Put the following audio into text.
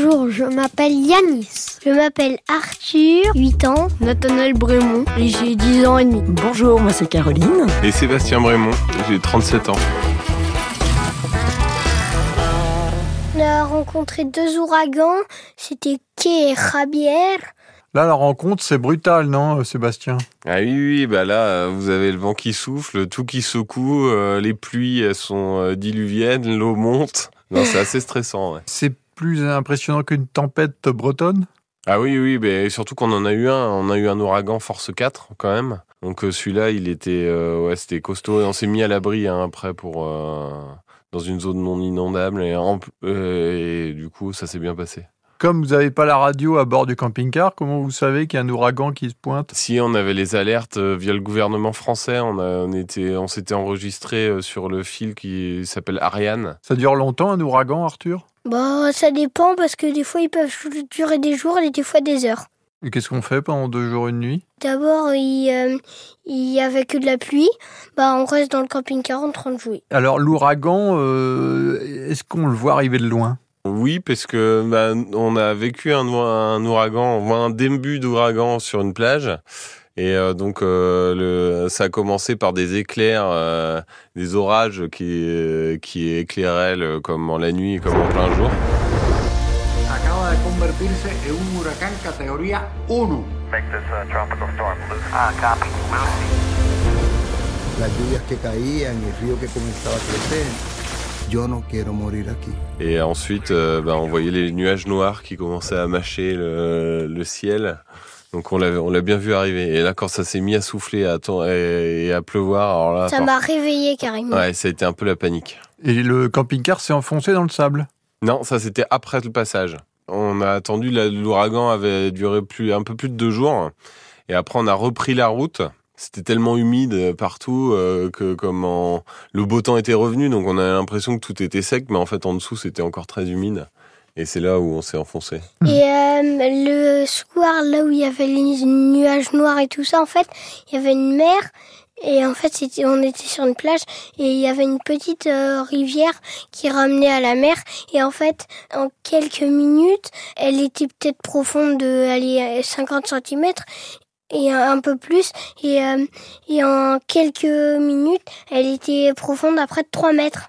Bonjour, je m'appelle Yanis. Je m'appelle Arthur, 8 ans. Nathanaël Brémond et j'ai 10 ans et demi. Bonjour, moi c'est Caroline. Et Sébastien Brémond, j'ai 37 ans. On a rencontré deux ouragans, c'était Kay et Javier. Là, la rencontre, c'est brutal, non, Sébastien? Ah oui, oui, bah là, vous avez le vent qui souffle, tout qui secoue, euh, les pluies, elles sont euh, diluviennes, l'eau monte. Non, c'est assez stressant, ouais. C'est plus impressionnant qu'une tempête bretonne? Ah oui, oui, mais surtout qu'on en a eu un. On a eu un ouragan force 4, quand même. Donc euh, celui-là, il était, ouais, c'était costaud et on s'est mis à l'abri hein, après pour dans une zone non inondable et, et du coup, ça s'est bien passé. Comme vous n'avez pas la radio à bord du camping-car, comment vous savez qu'il y a un ouragan qui se pointe? Si on avait les alertes via le gouvernement français, on, a, on, était, on s'était enregistré sur le fil qui s'appelle Ariane. Ça dure longtemps un ouragan, Arthur? Bah, ça dépend parce que des fois ils peuvent durer des jours et des fois des heures. Et qu'est-ce qu'on fait pendant deux jours et une nuit? D'abord, il, euh, il y avait que de la pluie. Bah, on reste dans le camping-car en train de jouer. Alors, l'ouragan, euh, est-ce qu'on le voit arriver de loin? Oui, parce que bah, on a vécu un, un ouragan, un début d'ouragan sur une plage. Et euh, donc, euh, le, ça a commencé par des éclairs, euh, des orages qui, qui éclairaient le, comme en la nuit et comme en plein jour. Acaba de convertirse en un huracán categoría 1. Make this a tropical storm, Lucy. Ah, copy, Lucy. Las lluvias que caían y el río que comenzaba a crecer. Yo no quiero morir aquí. Et ensuite, euh, bah, on voyait les nuages noirs qui commençaient à mâcher le, le ciel. Donc on l'a, on l'a bien vu arriver. Et là, quand ça s'est mis à souffler à et, et à pleuvoir, alors là, ça m'a réveillé carrément. Ouais, ça a été un peu la panique. Et le camping-car s'est enfoncé dans le sable Non, ça c'était après le passage. On a attendu, l'ouragan avait duré plus, un peu plus de deux jours. Et après, on a repris la route. C'était tellement humide partout euh, que comme en... le beau temps était revenu, donc on a l'impression que tout était sec, mais en fait en dessous c'était encore très humide. Et c'est là où on s'est enfoncé. Et euh, le soir, là où il y avait les nuages noirs et tout ça, en fait, il y avait une mer. Et en fait, c'était, on était sur une plage et il y avait une petite euh, rivière qui ramenait à la mer. Et en fait, en quelques minutes, elle était peut-être profonde de aller 50 cm et un peu plus. Et, euh, et en quelques minutes, elle était profonde à près de 3 mètres.